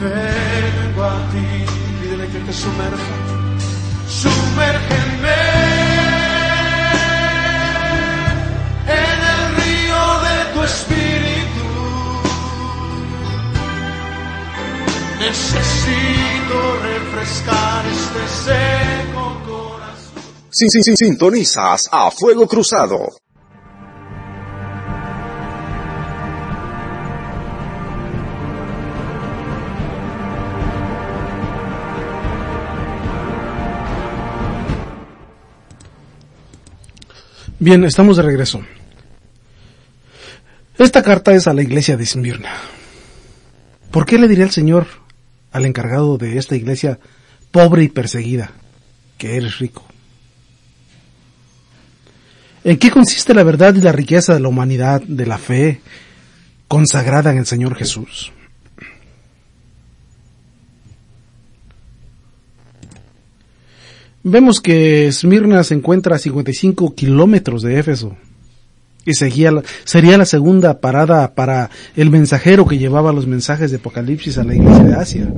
vengo a ti. Pídele que te sumerja, sumérgeme en el río de tu espíritu. Necesito refrescar este seco corazón. Sin, sin, sin, sintonizas a Fuego Cruzado. Bien, estamos de regreso. Esta carta es a la iglesia de Esmirna. ¿Por qué le diría el Señor al encargado de esta iglesia pobre y perseguida que eres rico? ¿En qué consiste la verdad y la riqueza de la humanidad, de la fe consagrada en el Señor Jesús? Vemos que Esmirna se encuentra a 55 kilómetros de Éfeso y sería la segunda parada para el mensajero que llevaba los mensajes de Apocalipsis a la iglesia de Asia.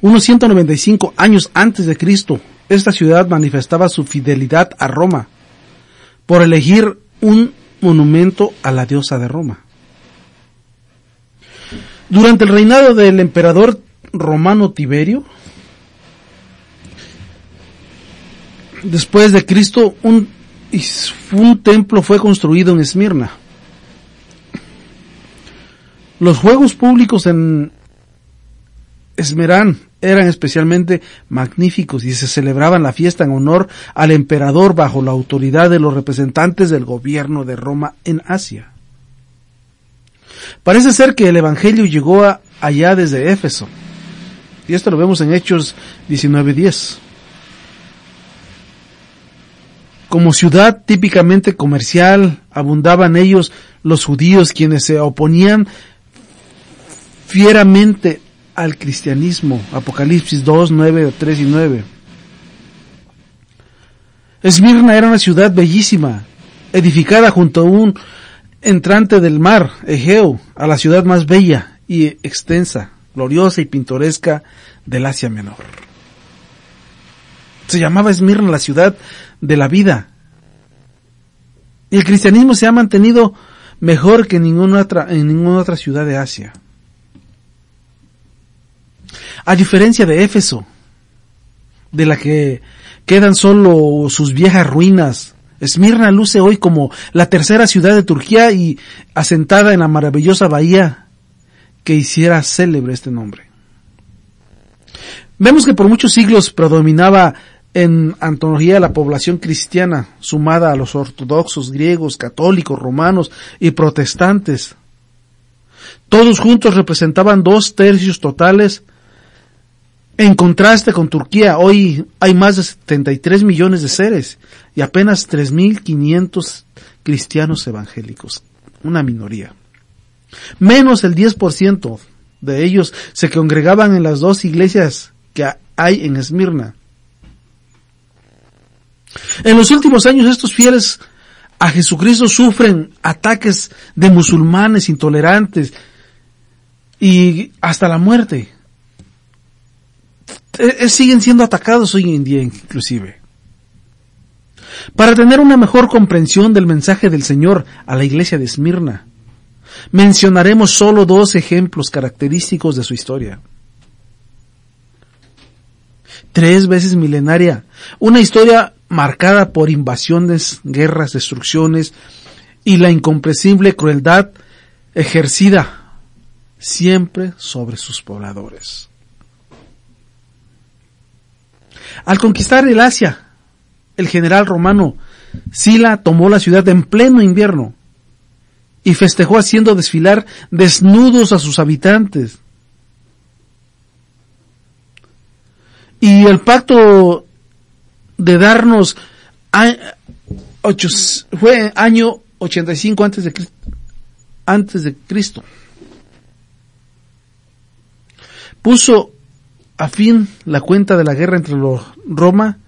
Unos 195 años antes de Cristo, esta ciudad manifestaba su fidelidad a Roma por elegir un monumento a la diosa de Roma. Durante el reinado del emperador romano Tiberio, después de Cristo, un, templo fue construido en Esmirna. Los juegos públicos en Esmerán eran especialmente magníficos y se celebraban la fiesta en honor al emperador bajo la autoridad de los representantes del gobierno de Roma en Asia. Parece ser que el Evangelio llegó allá desde Éfeso. Y esto lo vemos en Hechos 19.10. Como ciudad típicamente comercial, abundaban ellos los judíos quienes se oponían fieramente al cristianismo. Apocalipsis 2, 9, 3 y 9. Esmirna era una ciudad bellísima, edificada junto a un entrante del mar, Egeo, a la ciudad más bella y extensa, gloriosa y pintoresca del Asia Menor. Se llamaba Esmirna la ciudad de la vida. Y el cristianismo se ha mantenido mejor que ninguna otra, en ninguna otra ciudad de Asia. A diferencia de Éfeso, de la que quedan solo sus viejas ruinas, Esmirna luce hoy como la tercera ciudad de Turquía y asentada en la maravillosa bahía que hiciera célebre este nombre. Vemos que por muchos siglos predominaba en antología la población cristiana, sumada a los ortodoxos, griegos, católicos, romanos y protestantes. Todos juntos representaban dos tercios totales en contraste con Turquía, hoy hay más de 73 millones de seres y apenas 3.500 cristianos evangélicos, una minoría. Menos el 10% de ellos se congregaban en las dos iglesias que hay en Esmirna. En los últimos años estos fieles a Jesucristo sufren ataques de musulmanes intolerantes y hasta la muerte. Eh, eh, siguen siendo atacados hoy en día inclusive. Para tener una mejor comprensión del mensaje del Señor a la iglesia de Esmirna, mencionaremos solo dos ejemplos característicos de su historia. Tres veces milenaria, una historia marcada por invasiones, guerras, destrucciones y la incomprensible crueldad ejercida siempre sobre sus pobladores. Al conquistar el Asia, el general romano Sila tomó la ciudad en pleno invierno y festejó haciendo desfilar desnudos a sus habitantes. Y el pacto de darnos fue año 85 antes de antes de Cristo. Puso a fin la cuenta de la guerra entre los Roma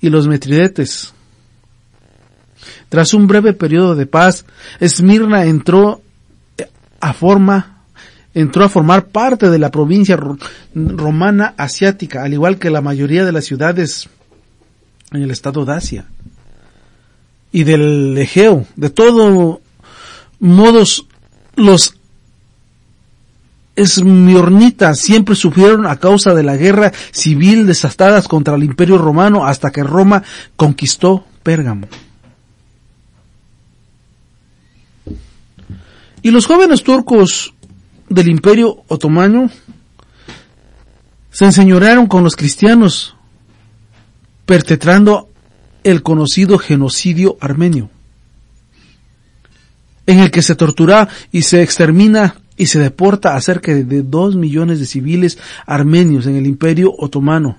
y los Metridetes. Tras un breve periodo de paz, Esmirna entró a forma entró a formar parte de la provincia romana asiática, al igual que la mayoría de las ciudades en el estado de Asia y del Egeo. De todos modos, los esmirnitas siempre sufrieron a causa de la guerra civil desastadas contra el imperio romano hasta que Roma conquistó Pérgamo. Y los jóvenes turcos del imperio otomano se enseñorearon con los cristianos, perpetrando el conocido genocidio armenio, en el que se tortura y se extermina y se deporta a cerca de dos millones de civiles armenios en el imperio otomano.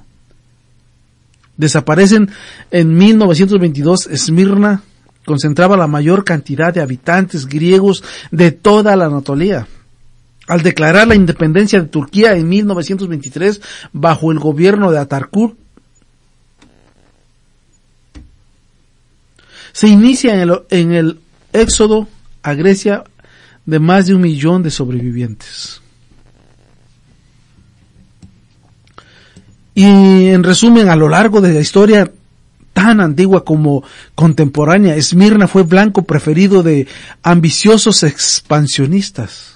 Desaparecen en 1922 Esmirna, concentraba la mayor cantidad de habitantes griegos de toda la Anatolia. Al declarar la independencia de Turquía en 1923 bajo el gobierno de Atarkur, se inicia en el, éxodo a Grecia de más de un millón de sobrevivientes. Y en resumen, a lo largo de la historia tan antigua como contemporánea, Esmirna fue blanco preferido de ambiciosos expansionistas.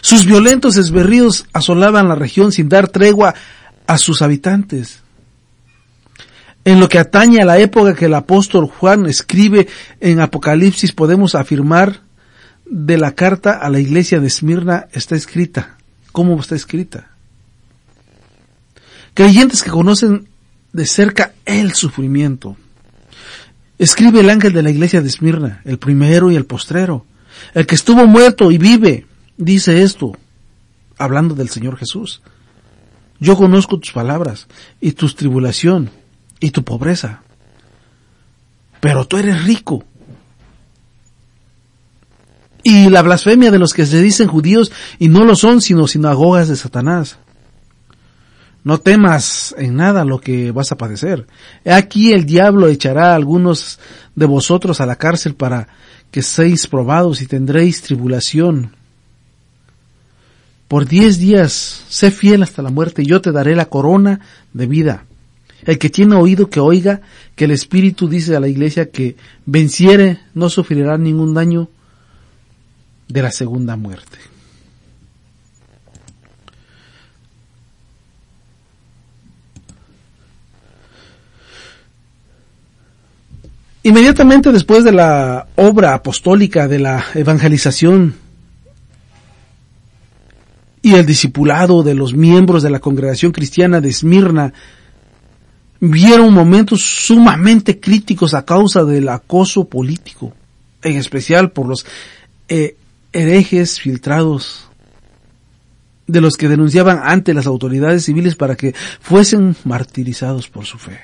Sus violentos esberríos asolaban la región sin dar tregua a sus habitantes. En lo que atañe a la época que el apóstol Juan escribe en Apocalipsis, podemos afirmar de la carta a la iglesia de Esmirna está escrita. ¿Cómo está escrita? Creyentes que conocen de cerca el sufrimiento. Escribe el ángel de la iglesia de Esmirna, el primero y el postrero, el que estuvo muerto y vive, dice esto, hablando del Señor Jesús. Yo conozco tus palabras y tu tribulación y tu pobreza, pero tú eres rico. Y la blasfemia de los que se dicen judíos y no lo son sino sinagogas de Satanás. No temas en nada lo que vas a padecer. Aquí el diablo echará a algunos de vosotros a la cárcel para que seáis probados y tendréis tribulación. Por diez días sé fiel hasta la muerte y yo te daré la corona de vida. El que tiene oído que oiga que el Espíritu dice a la iglesia que venciere no sufrirá ningún daño de la segunda muerte. Inmediatamente después de la obra apostólica de la evangelización y el discipulado de los miembros de la congregación cristiana de Esmirna, vieron momentos sumamente críticos a causa del acoso político, en especial por los eh, herejes filtrados de los que denunciaban ante las autoridades civiles para que fuesen martirizados por su fe.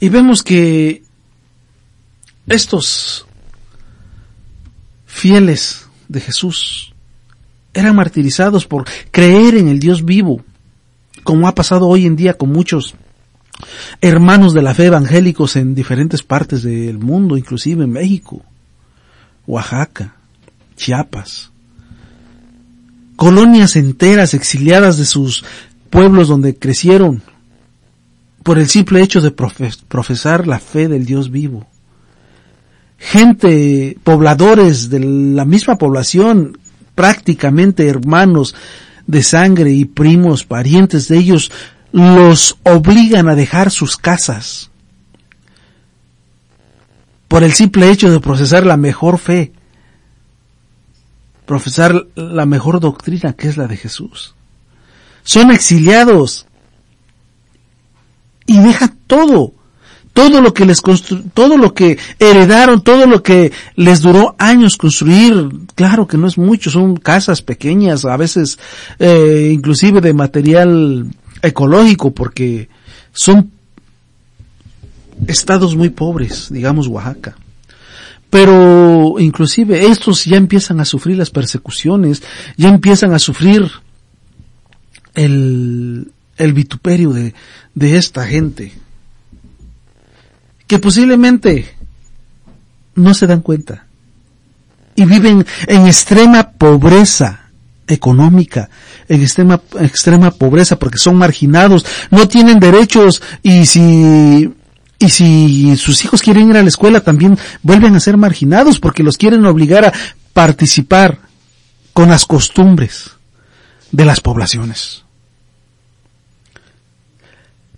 Y vemos que estos fieles de Jesús eran martirizados por creer en el Dios vivo, como ha pasado hoy en día con muchos hermanos de la fe evangélicos en diferentes partes del mundo, inclusive en México, Oaxaca, Chiapas. Colonias enteras exiliadas de sus pueblos donde crecieron, por el simple hecho de profesar la fe del Dios vivo. Gente, pobladores de la misma población, prácticamente hermanos de sangre y primos, parientes de ellos, los obligan a dejar sus casas por el simple hecho de procesar la mejor fe, profesar la mejor doctrina que es la de Jesús. Son exiliados y deja todo, todo lo que les todo lo que heredaron, todo lo que les duró años construir, claro que no es mucho, son casas pequeñas, a veces eh, inclusive de material ecológico, porque son estados muy pobres, digamos Oaxaca. Pero inclusive estos ya empiezan a sufrir las persecuciones, ya empiezan a sufrir el, el vituperio de, de esta gente, que posiblemente no se dan cuenta. Y viven en extrema pobreza económica, en extrema, extrema pobreza porque son marginados, no tienen derechos y si y si sus hijos quieren ir a la escuela también vuelven a ser marginados porque los quieren obligar a participar con las costumbres de las poblaciones.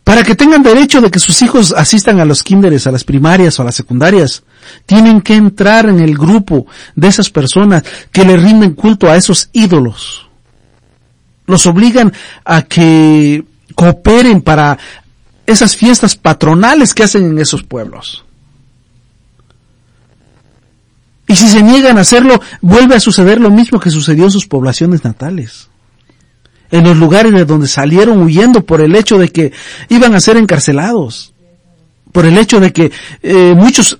Para que tengan derecho de que sus hijos asistan a los kinderes, a las primarias o a las secundarias, tienen que entrar en el grupo de esas personas que le rinden culto a esos ídolos. Los obligan a que cooperen para esas fiestas patronales que hacen en esos pueblos. Y si se niegan a hacerlo, vuelve a suceder lo mismo que sucedió en sus poblaciones natales en los lugares de donde salieron huyendo por el hecho de que iban a ser encarcelados, por el hecho de que eh, muchos,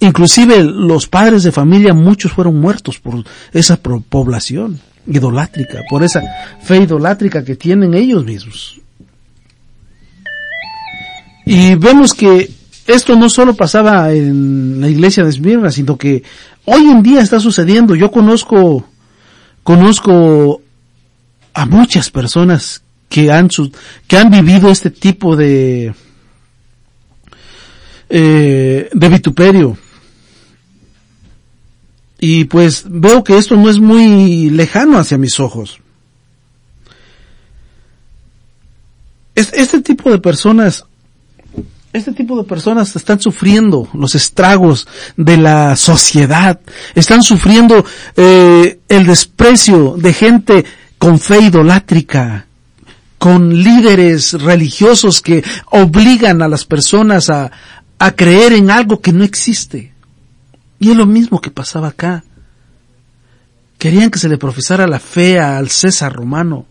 inclusive los padres de familia, muchos fueron muertos por esa población idolátrica, por esa fe idolátrica que tienen ellos mismos. Y vemos que esto no solo pasaba en la iglesia de Esmirna, sino que hoy en día está sucediendo. Yo conozco, conozco a muchas personas que han, que han vivido este tipo de, eh, de vituperio. Y pues veo que esto no es muy lejano hacia mis ojos. Este tipo de personas, este tipo de personas están sufriendo los estragos de la sociedad, están sufriendo eh, el desprecio de gente con fe idolátrica, con líderes religiosos que obligan a las personas a, a creer en algo que no existe. Y es lo mismo que pasaba acá. Querían que se le profesara la fe al César romano.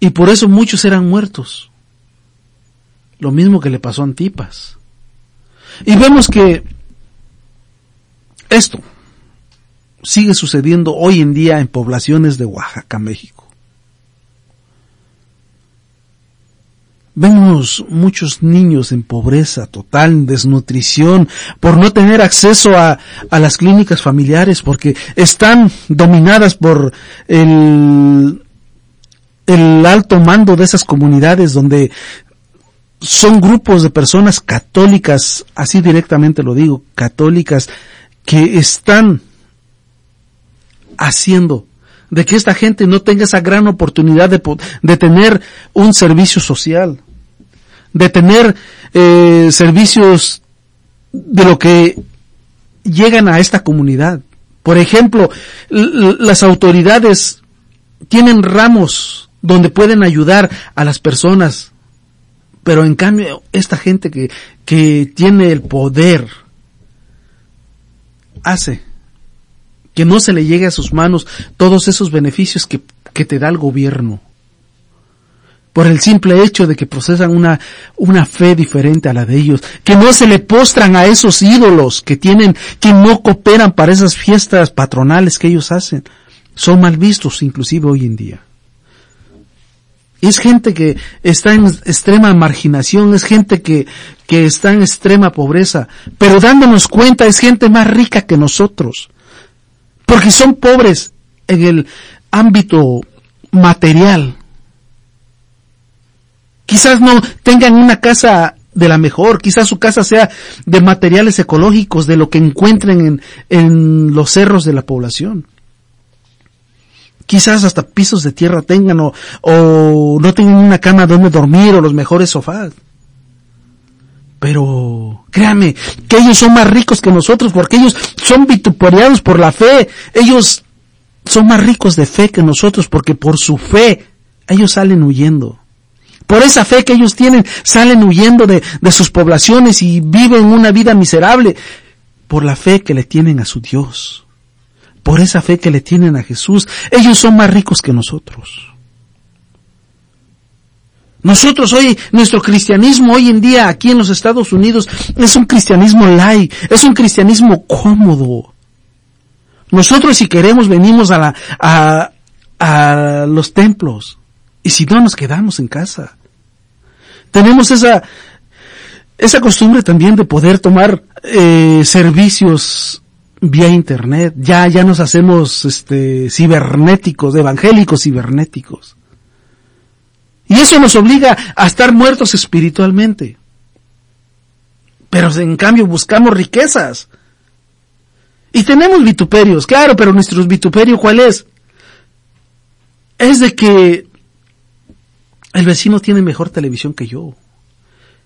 Y por eso muchos eran muertos. Lo mismo que le pasó a Antipas. Y vemos que esto, sigue sucediendo hoy en día en poblaciones de Oaxaca, México. Vemos muchos niños en pobreza total, desnutrición, por no tener acceso a, las clínicas familiares, porque están dominadas por el alto mando de esas comunidades donde son grupos de personas católicas, así directamente lo digo, católicas, que están haciendo de que esta gente no tenga esa gran oportunidad de, de tener un servicio social, de tener eh, servicios de lo que llegan a esta comunidad. Por ejemplo, las autoridades tienen ramos donde pueden ayudar a las personas, pero en cambio esta gente que, que tiene el poder hace que no se le llegue a sus manos todos esos beneficios que, te da el gobierno. Por el simple hecho de que procesan una, una fe diferente a la de ellos, que no se le postran a esos ídolos que tienen, que no cooperan para esas fiestas patronales que ellos hacen. Son mal vistos inclusive hoy en día. Es gente que está en extrema marginación, es gente que, que está en extrema pobreza, pero dándonos cuenta es gente más rica que nosotros porque son pobres en el ámbito material. Quizás no tengan una casa de la mejor, quizás su casa sea de materiales ecológicos, de lo que encuentren en, los cerros de la población. Quizás hasta pisos de tierra tengan o, o no tengan una cama donde dormir o los mejores sofás. Pero créame que ellos son más ricos que nosotros porque ellos son vituperados por la fe. Ellos son más ricos de fe que nosotros porque por su fe ellos salen huyendo. Por esa fe que ellos tienen salen huyendo de, de sus poblaciones y viven una vida miserable. Por la fe que le tienen a su Dios. Por esa fe que le tienen a Jesús. Ellos son más ricos que nosotros. Nosotros hoy, nuestro cristianismo hoy en día aquí en los Estados Unidos es un cristianismo light, es un cristianismo cómodo. Nosotros si queremos venimos a la, a, a los templos y si no nos quedamos en casa. Tenemos esa, esa costumbre también de poder tomar eh, servicios vía internet. Ya, ya nos hacemos este, cibernéticos, evangélicos cibernéticos. Y eso nos obliga a estar muertos espiritualmente. Pero en cambio buscamos riquezas. Y tenemos vituperios, claro, pero nuestro vituperio ¿cuál es? Es de que el vecino tiene mejor televisión que yo.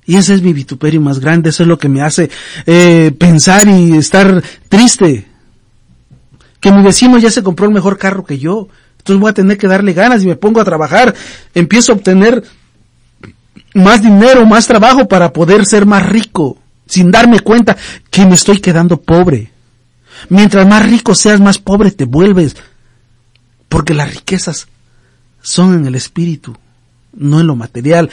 Y ese es mi vituperio más grande, eso es lo que me hace eh, pensar y estar triste. Que mi vecino ya se compró el mejor carro que yo. Entonces voy a tener que darle ganas y me pongo a trabajar. Empiezo a obtener más dinero, más trabajo para poder ser más rico, sin darme cuenta que me estoy quedando pobre. Mientras más rico seas, más pobre te vuelves. Porque las riquezas son en el espíritu no en lo material.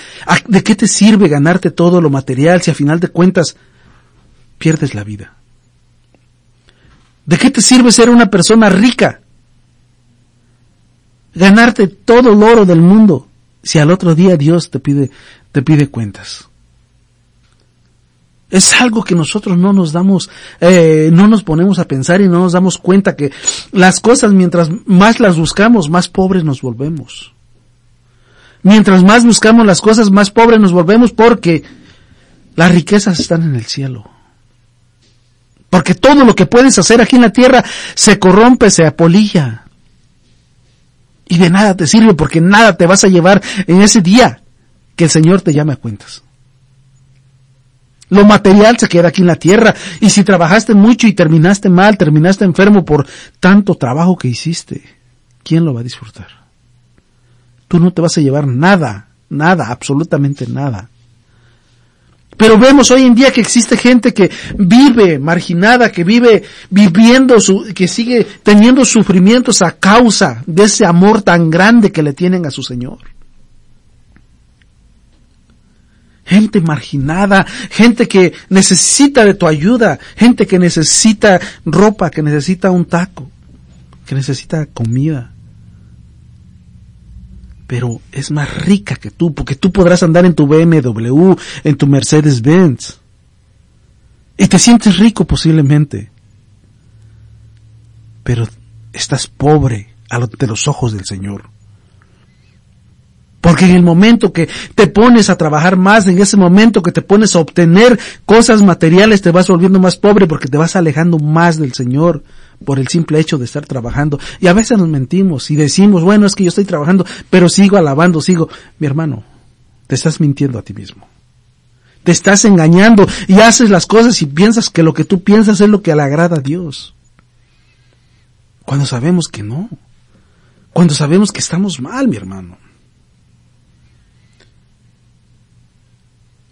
¿De qué te sirve ganarte todo lo material si a final de cuentas pierdes la vida? ¿De qué te sirve ser una persona rica? Ganarte todo el oro del mundo si al otro día Dios te pide, te pide cuentas. Es algo que nosotros no nos damos, eh, no nos ponemos a pensar y no nos damos cuenta que las cosas mientras más las buscamos, más pobres nos volvemos. Mientras más buscamos las cosas, más pobres nos volvemos porque las riquezas están en el cielo. Porque todo lo que puedes hacer aquí en la tierra se corrompe, se apolilla. Y de nada te sirve porque nada te vas a llevar en ese día que el Señor te llame a cuentas. Lo material se queda aquí en la tierra. Y si trabajaste mucho y terminaste mal, terminaste enfermo por tanto trabajo que hiciste, ¿quién lo va a disfrutar? tú no te vas a llevar nada, nada, absolutamente nada. Pero vemos hoy en día que existe gente que vive marginada, que vive viviendo su, que sigue teniendo sufrimientos a causa de ese amor tan grande que le tienen a su Señor. Gente marginada, gente que necesita de tu ayuda, gente que necesita ropa, que necesita un taco, que necesita comida pero es más rica que tú, porque tú podrás andar en tu BMW, en tu Mercedes Benz. Y te sientes rico posiblemente. Pero estás pobre ante los ojos del Señor. Porque en el momento que te pones a trabajar más, en ese momento que te pones a obtener cosas materiales, te vas volviendo más pobre porque te vas alejando más del Señor por el simple hecho de estar trabajando. Y a veces nos mentimos y decimos, bueno, es que yo estoy trabajando, pero sigo alabando, sigo. Mi hermano, te estás mintiendo a ti mismo. Te estás engañando y haces las cosas y piensas que lo que tú piensas es lo que le agrada a Dios. Cuando sabemos que no. Cuando sabemos que estamos mal, mi hermano.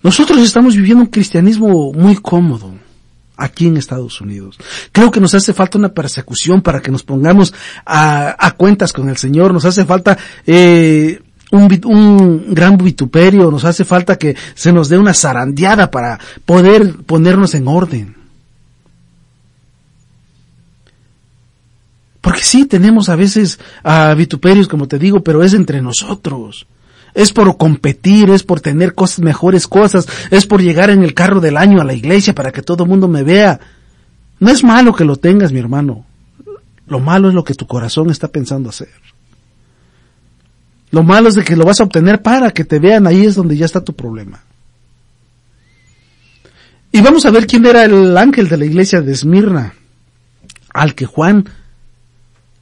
Nosotros estamos viviendo un cristianismo muy cómodo aquí en Estados Unidos. Creo que nos hace falta una persecución para que nos pongamos a, cuentas con el Señor, nos hace falta eh, un, gran vituperio, nos hace falta que se nos dé una zarandeada para poder ponernos en orden. Porque sí, tenemos a veces a vituperios, como te digo, pero es entre nosotros es por competir, es por tener cosas, mejores cosas, es por llegar en el carro del año a la iglesia para que todo el mundo me vea. No es malo que lo tengas, mi hermano. Lo malo es lo que tu corazón está pensando hacer. Lo malo es de que lo vas a obtener para que te vean, ahí es donde ya está tu problema. Y vamos a ver quién era el ángel de la iglesia de Esmirna, al que Juan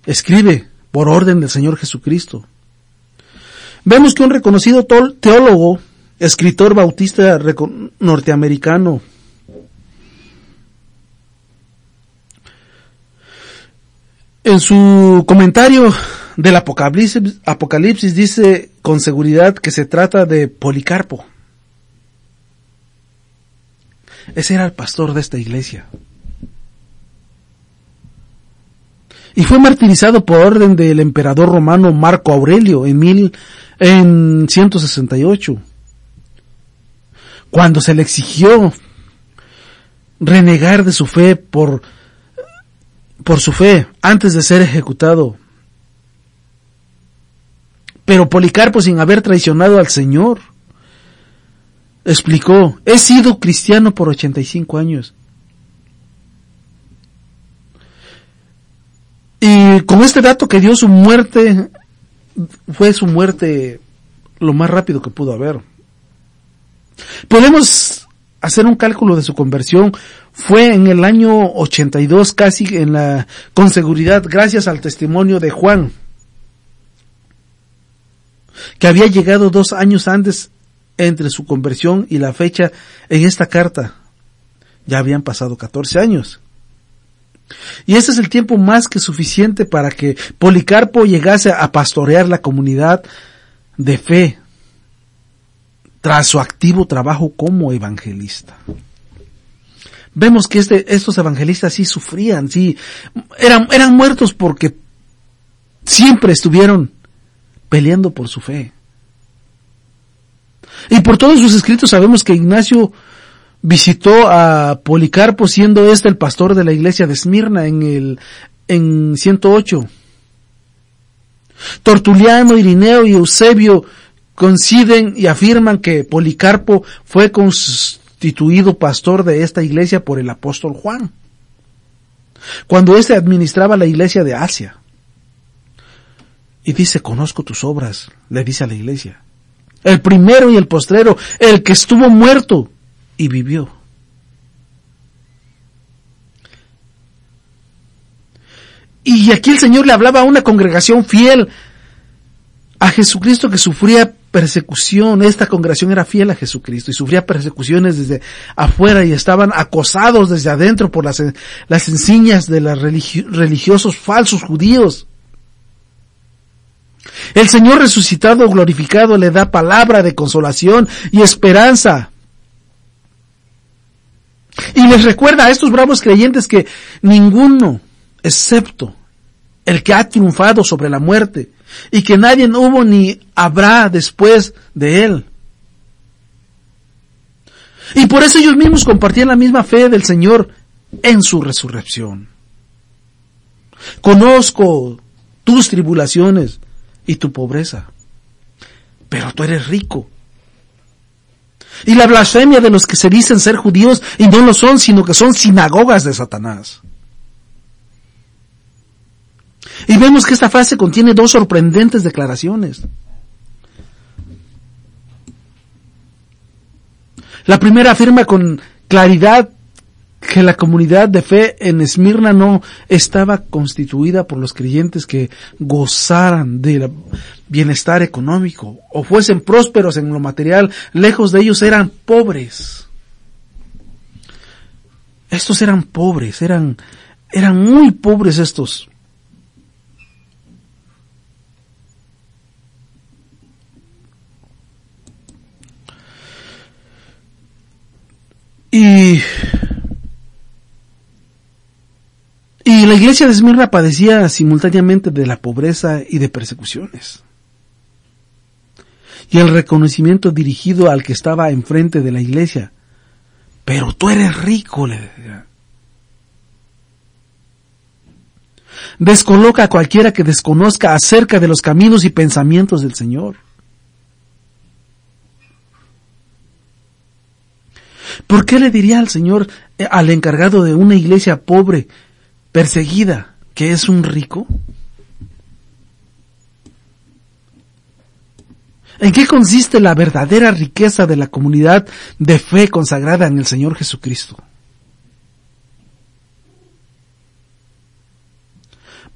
escribe por orden del Señor Jesucristo. Vemos que un reconocido teólogo, escritor bautista norteamericano, en su comentario del Apocalipsis, dice con seguridad que se trata de Policarpo. Ese era el pastor de esta iglesia. y fue martirizado por orden del emperador romano Marco Aurelio en, mil, en 168. Cuando se le exigió renegar de su fe por, por su fe antes de ser ejecutado. Pero Policarpo sin haber traicionado al Señor, explicó, he sido cristiano por 85 años. Y con este dato que dio su muerte, fue su muerte lo más rápido que pudo haber. Podemos hacer un cálculo de su conversión. Fue en el año 82 casi en la, con seguridad gracias al testimonio de Juan, que había llegado dos años antes entre su conversión y la fecha en esta carta. Ya habían pasado 14 años. Y ese es el tiempo más que suficiente para que Policarpo llegase a pastorear la comunidad de fe tras su activo trabajo como evangelista. Vemos que este, estos evangelistas sí sufrían, sí, eran, eran muertos porque siempre estuvieron peleando por su fe. Y por todos sus escritos sabemos que Ignacio visitó a Policarpo siendo este el pastor de la iglesia de Esmirna en el en 108. Tortuliano, Irineo y Eusebio coinciden y afirman que Policarpo fue constituido pastor de esta iglesia por el apóstol Juan, cuando éste administraba la iglesia de Asia. Y dice, conozco tus obras, le dice a la iglesia. El primero y el postrero, el que estuvo muerto y vivió. Y aquí el Señor le hablaba a una congregación fiel a Jesucristo que sufría persecución. Esta congregación era fiel a Jesucristo y sufría persecuciones desde afuera y estaban acosados desde adentro por las, las enseñas de los religiosos falsos judíos. El Señor resucitado, glorificado, le da palabra de consolación y esperanza. Y les recuerda a estos bravos creyentes que ninguno, excepto el que ha triunfado sobre la muerte, y que nadie hubo ni habrá después de él. Y por eso ellos mismos compartían la misma fe del Señor en su resurrección. Conozco tus tribulaciones y tu pobreza, pero tú eres rico y la blasfemia de los que se dicen ser judíos y no lo son, sino que son sinagogas de Satanás. Y vemos que esta frase contiene dos sorprendentes declaraciones. La primera afirma con claridad que la comunidad de fe en Esmirna no estaba constituida por los creyentes que gozaran del bienestar económico o fuesen prósperos en lo material, lejos de ellos eran pobres. Estos eran pobres, eran, eran muy pobres estos. Y Y la iglesia de Esmirna padecía simultáneamente de la pobreza y de persecuciones. Y el reconocimiento dirigido al que estaba enfrente de la iglesia. Pero tú eres rico, le decía. Descoloca a cualquiera que desconozca acerca de los caminos y pensamientos del Señor. ¿Por qué le diría al Señor, eh, al encargado de una iglesia pobre, perseguida, que es un rico? ¿En qué consiste la verdadera riqueza de la comunidad de fe consagrada en el Señor Jesucristo?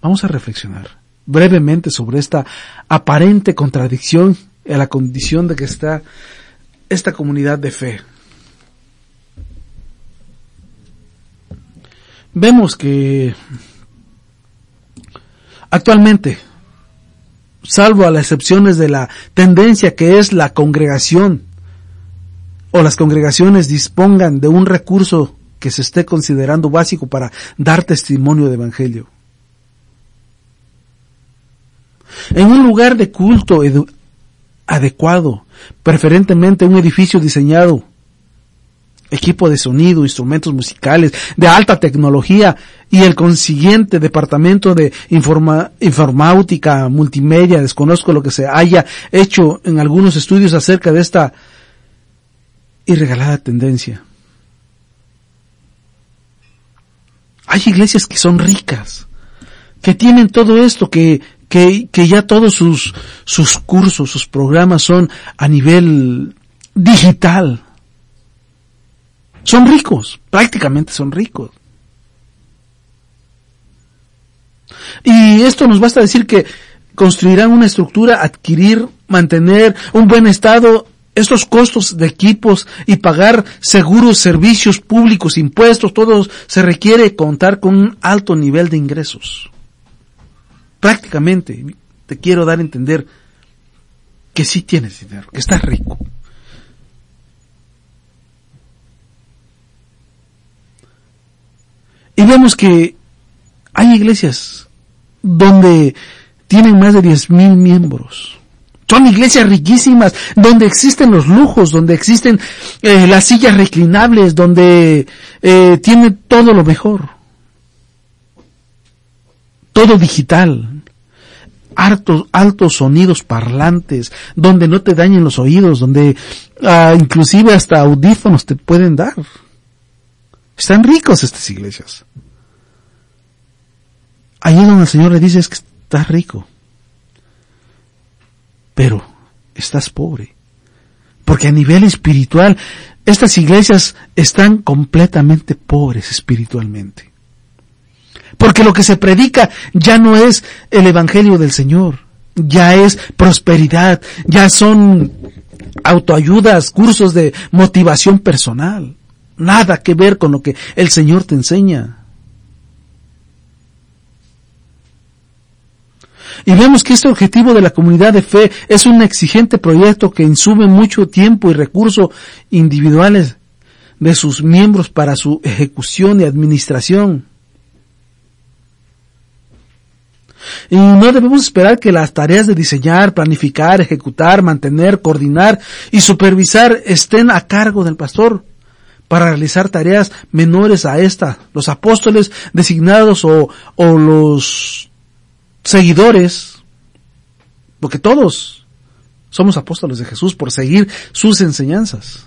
Vamos a reflexionar brevemente sobre esta aparente contradicción en la condición de que está esta comunidad de fe. Vemos que actualmente, salvo a las excepciones de la tendencia que es la congregación, o las congregaciones dispongan de un recurso que se esté considerando básico para dar testimonio de evangelio. En un lugar de culto adecuado, preferentemente un edificio diseñado equipo de sonido, instrumentos musicales, de alta tecnología y el consiguiente departamento de informática, multimedia, desconozco lo que se haya hecho en algunos estudios acerca de esta y regalada tendencia. Hay iglesias que son ricas, que tienen todo esto, que, que, que ya todos sus, sus cursos, sus programas son a nivel digital. Son ricos, prácticamente son ricos. Y esto nos basta decir que construirán una estructura, adquirir, mantener un buen estado estos costos de equipos y pagar seguros, servicios públicos, impuestos, todo se requiere contar con un alto nivel de ingresos. Prácticamente, te quiero dar a entender que sí tienes dinero, que estás rico. Y vemos que hay iglesias donde tienen más de diez mil miembros son iglesias riquísimas, donde existen los lujos, donde existen eh, las sillas reclinables, donde eh, tiene todo lo mejor. Todo digital. Altos, altos sonidos parlantes, donde no te dañen los oídos, donde ah, inclusive hasta audífonos te pueden dar. Están ricos estas iglesias. Allí donde el Señor le dice es que estás rico pero estás pobre. Porque a nivel espiritual, estas iglesias están completamente pobres espiritualmente. Porque lo que se predica ya no es el Evangelio del Señor, ya es prosperidad, ya son autoayudas, cursos de motivación personal. Nada que ver con lo que el Señor te enseña. Y vemos que este objetivo de la comunidad de fe es un exigente proyecto que insume mucho tiempo y recursos individuales de sus miembros para su ejecución y administración. Y no debemos esperar que las tareas de diseñar, planificar, ejecutar, mantener, coordinar y supervisar estén a cargo del pastor para realizar tareas menores a esta. Los apóstoles designados o, o los seguidores, porque todos somos apóstoles de Jesús por seguir sus enseñanzas.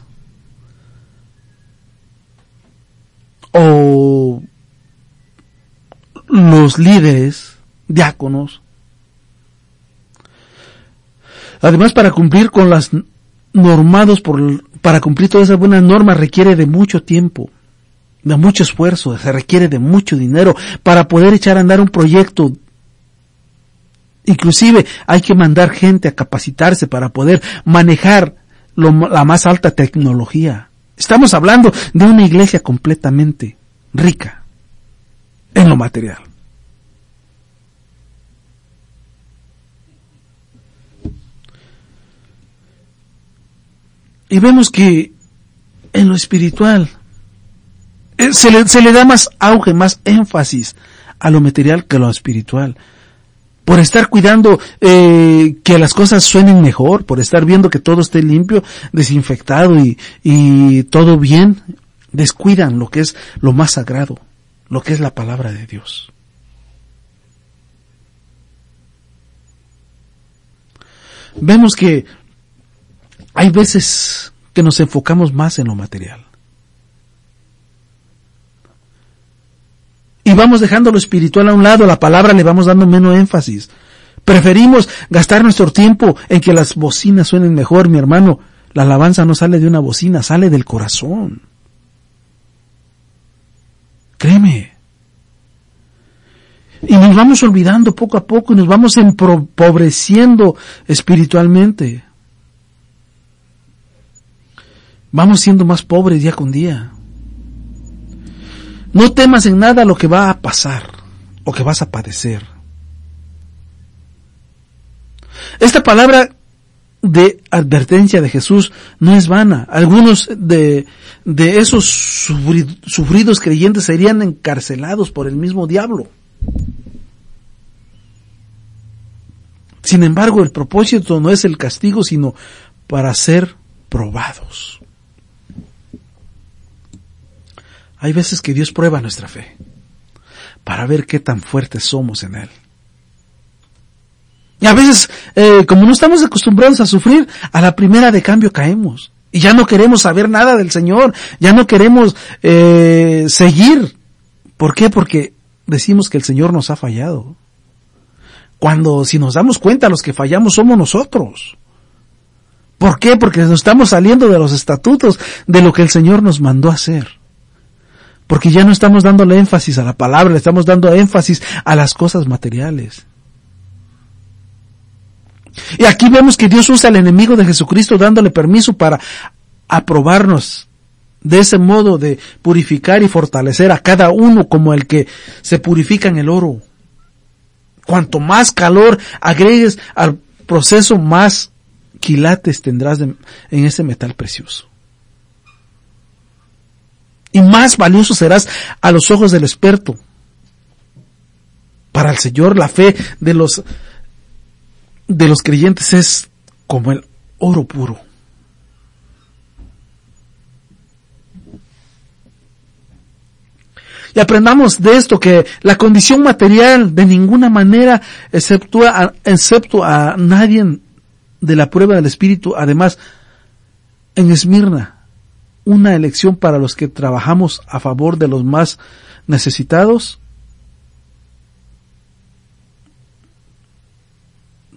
O los líderes, diáconos. Además, para cumplir con las normados por, para cumplir todas esas buenas normas requiere de mucho tiempo, de mucho esfuerzo, se requiere de mucho dinero para poder echar a andar un proyecto Inclusive hay que mandar gente a capacitarse para poder manejar la más alta tecnología. Estamos hablando de una iglesia completamente rica en lo material. Y vemos que en lo espiritual eh, se le, da más auge, más énfasis a lo material que a lo espiritual por estar cuidando eh, que las cosas suenen mejor, por estar viendo que todo esté limpio, desinfectado y, y todo bien, descuidan lo que es lo más sagrado, lo que es la palabra de Dios. Vemos que hay veces que nos enfocamos más en lo material. y vamos dejando lo espiritual a un lado, la palabra le vamos dando menos énfasis. Preferimos gastar nuestro tiempo en que las bocinas suenen mejor, mi hermano. La alabanza no sale de una bocina, sale del corazón. Créeme. Y nos vamos olvidando poco a poco y nos vamos empobreciendo espiritualmente. Vamos siendo más pobres día con día. No temas en nada lo que va a pasar o que vas a padecer. Esta palabra de advertencia de Jesús no es vana. Algunos de, de esos sufridos creyentes serían encarcelados por el mismo diablo. Sin embargo, el propósito no es el castigo, sino para ser probados. Hay veces que Dios prueba nuestra fe para ver qué tan fuertes somos en Él. Y a veces, eh, como no estamos acostumbrados a sufrir, a la primera de cambio caemos. Y ya no queremos saber nada del Señor, ya no queremos eh, seguir. ¿Por qué? Porque decimos que el Señor nos ha fallado. Cuando si nos damos cuenta los que fallamos somos nosotros. ¿Por qué? Porque nos estamos saliendo de los estatutos de lo que el Señor nos mandó hacer. Porque ya no estamos dándole énfasis a la palabra, le estamos dando énfasis a las cosas materiales. Y aquí vemos que Dios usa al enemigo de Jesucristo dándole permiso para aprobarnos de ese modo de purificar y fortalecer a cada uno como el que se purifica en el oro. Cuanto más calor agregues al proceso, más quilates tendrás en ese metal precioso. Y más valioso serás a los ojos del experto. Para el Señor la fe de los de los creyentes es como el oro puro. Y aprendamos de esto que la condición material de ninguna manera exceptúa excepto a nadie de la prueba del Espíritu. Además, en Esmirna, una elección para los que trabajamos a favor de los más necesitados,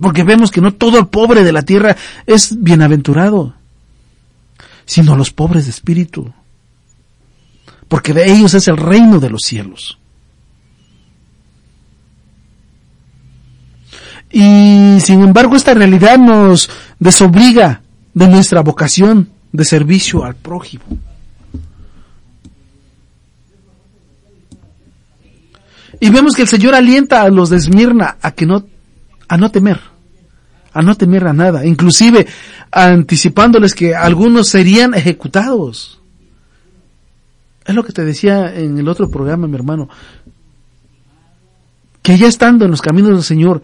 Porque vemos que no todo el pobre de la tierra es bienaventurado, sino los pobres de espíritu. Porque de ellos es el reino de los cielos. Y sin embargo esta realidad nos desobliga de nuestra vocación de servicio al prójimo. Y vemos que el Señor alienta a los de Esmirna a que no, a no temer a no temer a nada, inclusive anticipándoles que algunos serían ejecutados. Es lo que te decía en el otro programa, mi hermano, que ya estando en los caminos del Señor,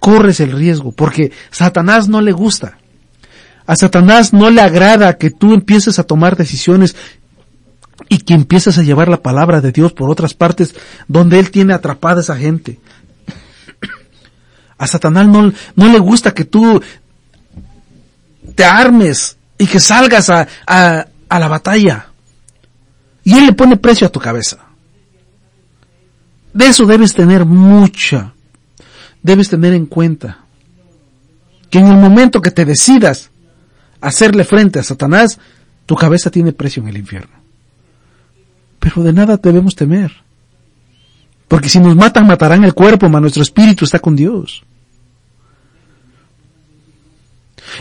corres el riesgo, porque Satanás no le gusta. A Satanás no le agrada que tú empieces a tomar decisiones y que empieces a llevar la palabra de Dios por otras partes donde Él tiene atrapada a esa gente. A Satanás no, no le gusta que tú te armes y que salgas a, a, a la batalla. Y él le pone precio a tu cabeza. De eso debes tener mucha, debes tener en cuenta que en el momento que te decidas hacerle frente a Satanás, tu cabeza tiene precio en el infierno. Pero de nada debemos temer. Porque si nos matan, matarán el cuerpo, mas nuestro espíritu está con Dios.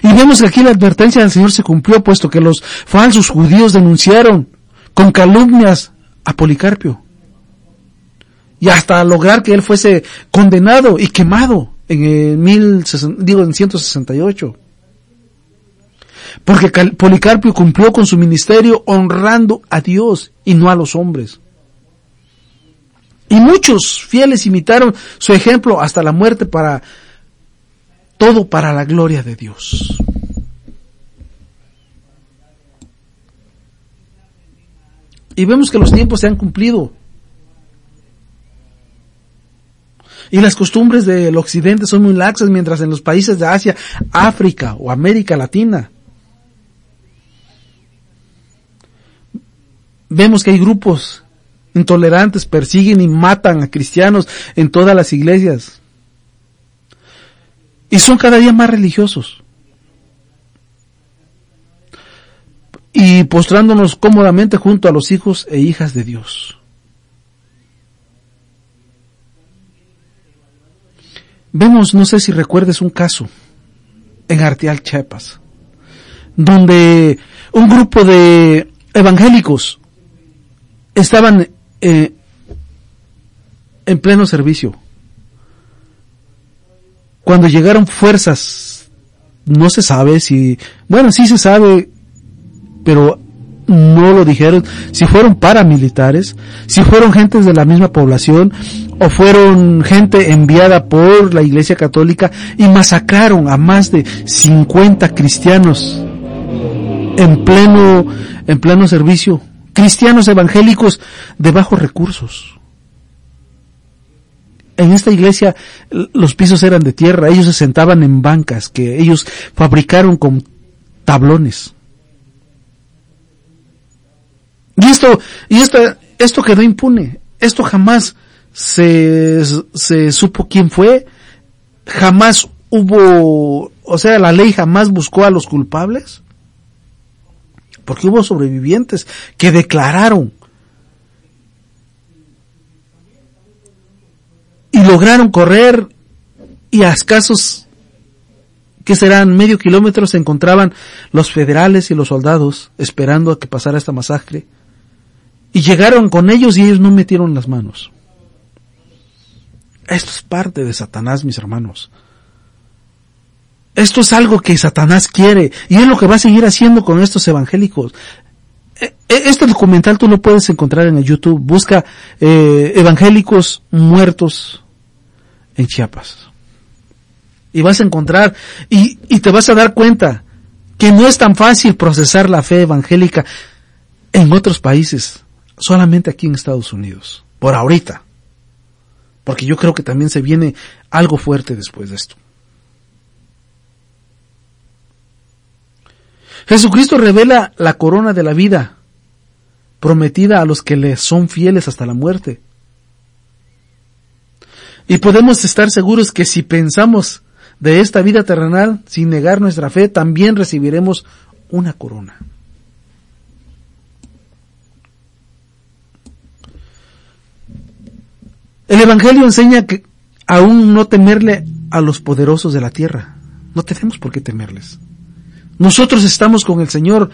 Y vemos que aquí la advertencia del Señor se cumplió, puesto que los falsos judíos denunciaron con calumnias a Policarpio. Y hasta lograr que él fuese condenado y quemado en el mil, digo, en 168. Porque Policarpio cumplió con su ministerio honrando a Dios y no a los hombres. Y muchos fieles imitaron su ejemplo hasta la muerte para todo para la gloria de Dios. Y vemos que los tiempos se han cumplido. Y las costumbres del occidente son muy laxas, mientras en los países de Asia, África o América Latina, vemos que hay grupos intolerantes, persiguen y matan a cristianos en todas las iglesias. Y son cada día más religiosos. Y postrándonos cómodamente junto a los hijos e hijas de Dios. Vemos, no sé si recuerdes un caso en Arteal, Chiapas, donde un grupo de evangélicos estaban eh, en pleno servicio. Cuando llegaron fuerzas, no se sabe si, bueno, sí se sabe, pero no lo dijeron, si fueron paramilitares, si fueron gentes de la misma población, o fueron gente enviada por la Iglesia Católica y masacraron a más de 50 cristianos en pleno, en pleno servicio, cristianos evangélicos de bajos recursos. En esta iglesia los pisos eran de tierra, ellos se sentaban en bancas que ellos fabricaron con tablones. Y esto, y esta, esto quedó impune, esto jamás se, se supo quién fue, jamás hubo, o sea, la ley jamás buscó a los culpables. Porque hubo sobrevivientes que declararon y lograron correr y a escasos que serán medio kilómetro se encontraban los federales y los soldados esperando a que pasara esta masacre y llegaron con ellos y ellos no metieron las manos. Esto es parte de Satanás, mis hermanos. Esto es algo que Satanás quiere y es lo que va a seguir haciendo con estos evangélicos. E, e, este documental tú lo puedes encontrar en el YouTube. Busca eh, evangélicos muertos en Chiapas. Y vas a encontrar y, y te vas a dar cuenta que no es tan fácil procesar la fe evangélica en otros países, solamente aquí en Estados Unidos, por ahorita. Porque yo creo que también se viene algo fuerte después de esto. Jesucristo revela la corona de la vida prometida a los que le son fieles hasta la muerte. Y podemos estar seguros que si pensamos de esta vida terrenal sin negar nuestra fe, también recibiremos una corona. El Evangelio enseña que aún no temerle a los poderosos de la tierra. No tenemos por qué temerles. Nosotros estamos con el Señor.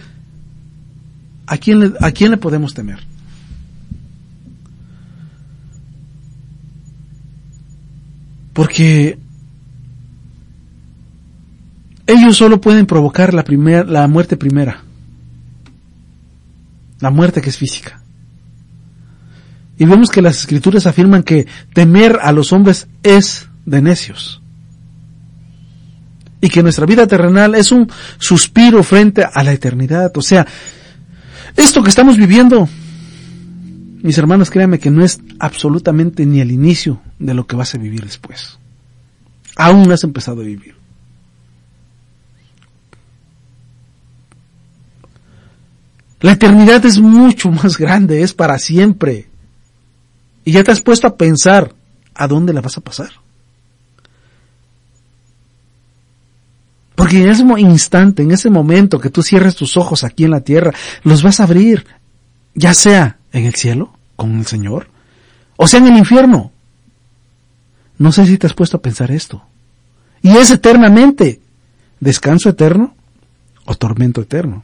¿A quién le, a quién le podemos temer? Porque ellos solo pueden provocar la, primer, la muerte primera. La muerte que es física. Y vemos que las escrituras afirman que temer a los hombres es de necios. Y que nuestra vida terrenal es un suspiro frente a la eternidad. O sea, esto que estamos viviendo, mis hermanos, créanme que no es absolutamente ni el inicio de lo que vas a vivir después. Aún no has empezado a vivir. La eternidad es mucho más grande, es para siempre. Y ya te has puesto a pensar a dónde la vas a pasar. Porque en ese instante, en ese momento que tú cierres tus ojos aquí en la tierra, los vas a abrir, ya sea en el cielo, con el Señor, o sea en el infierno. No sé si te has puesto a pensar esto. Y es eternamente descanso eterno o tormento eterno.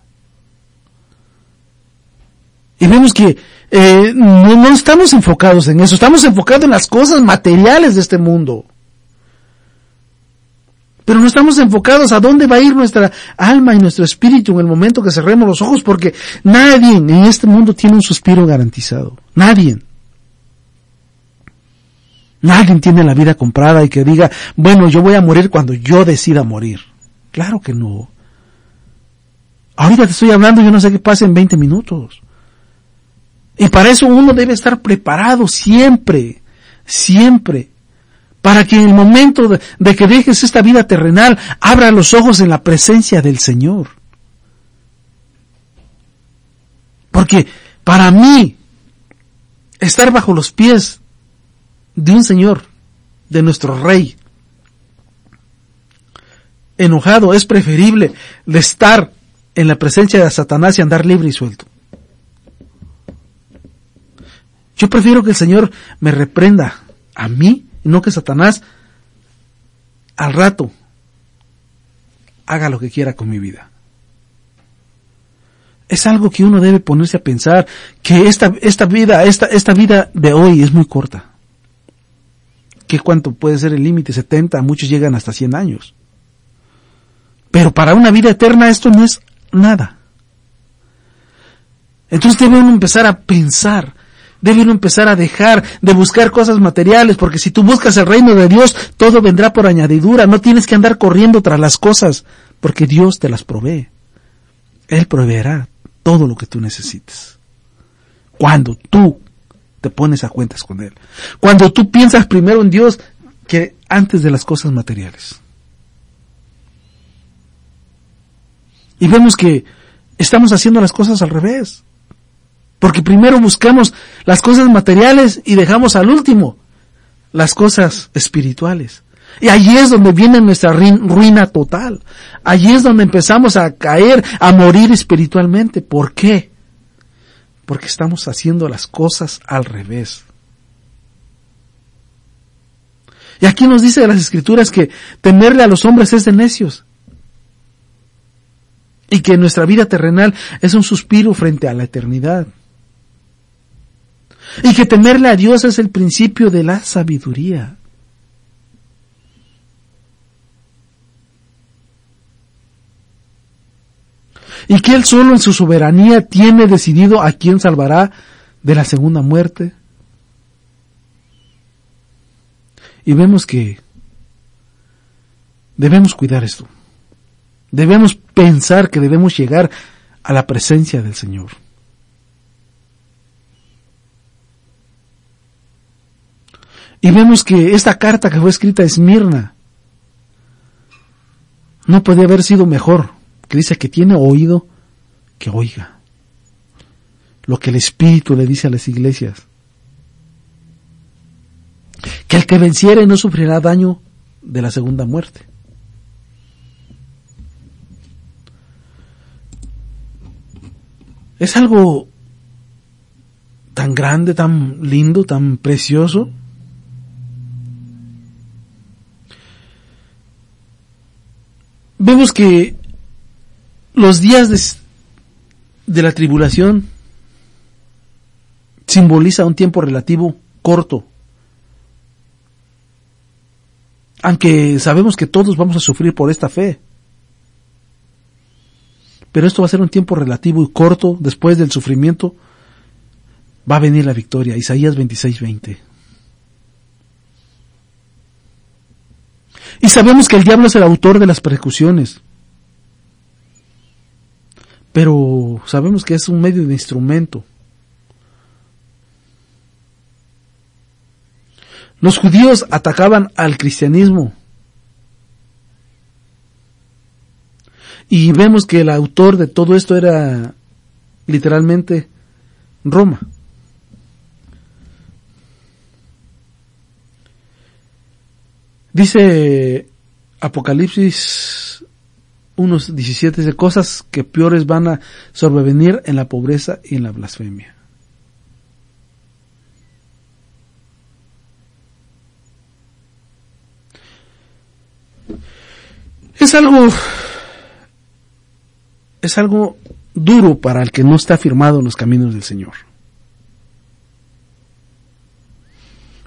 Y vemos que eh, no, no, estamos enfocados en eso, estamos enfocados en las cosas materiales de este mundo. Pero no estamos enfocados a dónde va a ir nuestra alma y nuestro espíritu en el momento que cerremos los ojos, porque nadie en este mundo tiene un suspiro garantizado. Nadie. Nadie tiene la vida comprada y que diga, bueno, yo voy a morir cuando yo decida morir. Claro que no. Ahorita te estoy hablando, yo no sé qué pasa en 20 minutos. Y para eso uno debe estar preparado siempre, siempre, para que en el momento de, que dejes esta vida terrenal, abra los ojos en la presencia del Señor. Porque para mí, estar bajo los pies de un Señor, de nuestro Rey, enojado, es preferible de estar en la presencia de Satanás y andar libre y suelto. Yo prefiero que el Señor me reprenda a mí no que Satanás al rato haga lo que quiera con mi vida. Es algo que uno debe ponerse a pensar que esta, esta vida, esta, esta vida de hoy es muy corta. ¿Qué cuánto puede ser el límite? 70, muchos llegan hasta 100 años. Pero para una vida eterna esto no es nada. Entonces debemos empezar a pensar debe empezar a dejar de buscar cosas materiales, porque si tú buscas el reino de Dios, todo vendrá por añadidura, no tienes que andar corriendo tras las cosas, porque Dios te las provee. Él proveerá todo lo que tú necesites. Cuando tú te pones a cuentas con Él. Cuando tú piensas primero en Dios que antes de las cosas materiales. Y vemos que estamos haciendo las cosas al revés. Porque primero buscamos las cosas materiales y dejamos al último las cosas espirituales. Y allí es donde viene nuestra ruina total. Allí es donde empezamos a caer, a morir espiritualmente. ¿Por qué? Porque estamos haciendo las cosas al revés. Y aquí nos dice las escrituras que temerle a los hombres es de necios. Y que nuestra vida terrenal es un suspiro frente a la eternidad. Y que temerle a Dios es el principio de la sabiduría. Y que Él solo en su soberanía tiene decidido a quién salvará de la segunda muerte. Y vemos que debemos cuidar esto. Debemos pensar que debemos llegar a la presencia del Señor. Y vemos que esta carta que fue escrita a Esmirna no podía haber sido mejor, que dice que tiene oído, que oiga lo que el Espíritu le dice a las iglesias. Que el que venciere no sufrirá daño de la segunda muerte. Es algo tan grande, tan lindo, tan precioso, vemos que los días de, la tribulación simboliza un tiempo relativo corto. Aunque sabemos que todos vamos a sufrir por esta fe. Pero esto va a ser un tiempo relativo y corto. Después del sufrimiento va a venir la victoria. Isaías 26:20. Y sabemos que el diablo es el autor de las persecuciones. Pero sabemos que es un medio de instrumento. Los judíos atacaban al cristianismo. Y vemos que el autor de todo esto era literalmente Roma. Dice Apocalipsis unos 17 de cosas que peores van a sobrevenir en la pobreza y en la blasfemia. Es algo es algo duro para el que no está firmado en los caminos del Señor.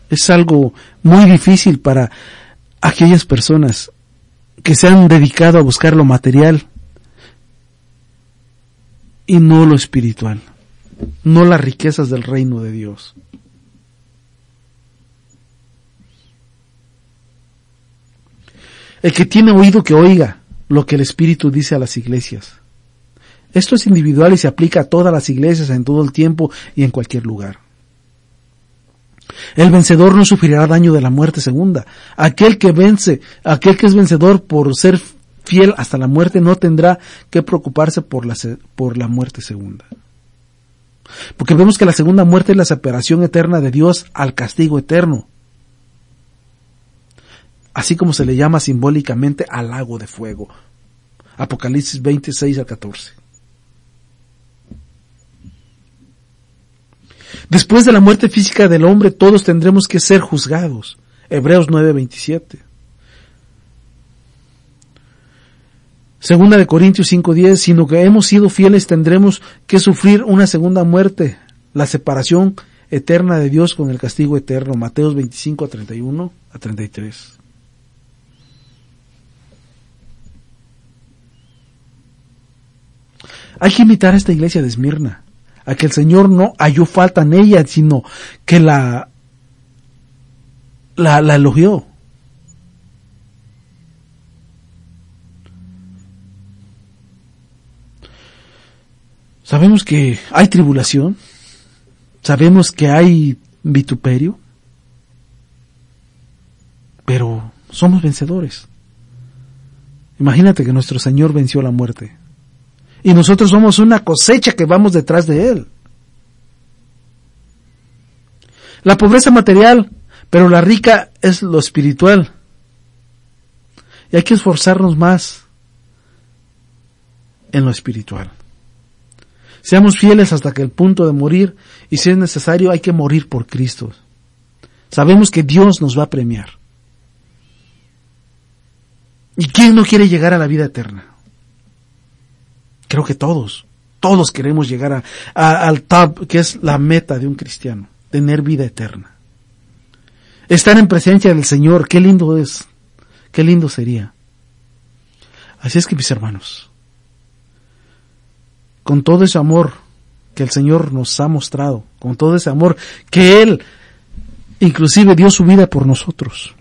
Es algo muy difícil para aquellas personas que se han dedicado a buscar lo material y no lo espiritual, no las riquezas del reino de Dios. El que tiene oído que oiga lo que el Espíritu dice a las iglesias. Esto es individual y se aplica a todas las iglesias en todo el tiempo y en cualquier lugar. El vencedor no sufrirá daño de la muerte segunda. Aquel que vence, aquel que es vencedor por ser fiel hasta la muerte no tendrá que preocuparse por la, por la muerte segunda. Porque vemos que la segunda muerte es la separación eterna de Dios al castigo eterno. Así como se le llama simbólicamente al lago de fuego. Apocalipsis 26 al 14. Después de la muerte física del hombre, todos tendremos que ser juzgados. Hebreos 9:27. Segunda de Corintios 5:10, sino que hemos sido fieles tendremos que sufrir una segunda muerte, la separación eterna de Dios con el castigo eterno. Mateos 25 a 31 a 33. Hay que invitar a esta iglesia de Esmirna a que el Señor no halló falta en ella, sino que la, la, elogió. Sabemos que hay tribulación, sabemos que hay vituperio, pero somos vencedores. Imagínate que nuestro Señor venció la muerte. Y nosotros somos una cosecha que vamos detrás de Él. La pobreza material, pero la rica es lo espiritual. Y hay que esforzarnos más en lo espiritual. Seamos fieles hasta que el punto de morir y si es necesario hay que morir por Cristo. Sabemos que Dios nos va a premiar. ¿Y quién no quiere llegar a la vida eterna? Creo que todos, todos queremos llegar a, al top, que es la meta de un cristiano, tener vida eterna. Estar en presencia del Señor, qué lindo es, qué lindo sería. Así es que mis hermanos, con todo ese amor que el Señor nos ha mostrado, con todo ese amor que Él inclusive dio su vida por nosotros,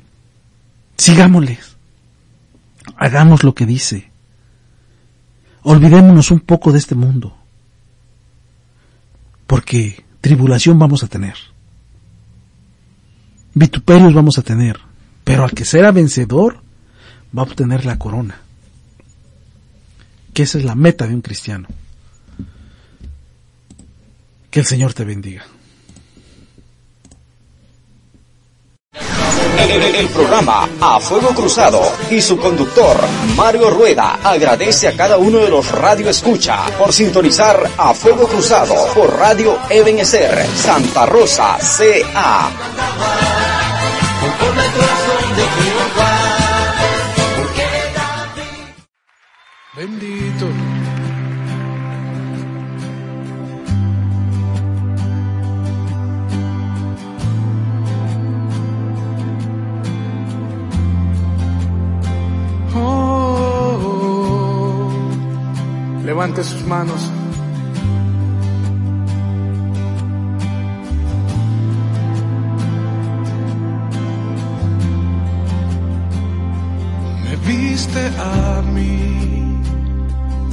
sigámosles, hagamos lo que dice, olvidémonos un poco de este mundo, porque tribulación vamos a tener, vituperios vamos a tener, pero al que será vencedor va a obtener la corona, que esa es la meta de un cristiano. Que el Señor te bendiga. El programa A Fuego Cruzado y su conductor Mario Rueda agradece a cada uno de los Radio Escucha por sintonizar A Fuego Cruzado por Radio Ebenecer Santa Rosa CA. Bendito. Levante sus manos. Me viste a mí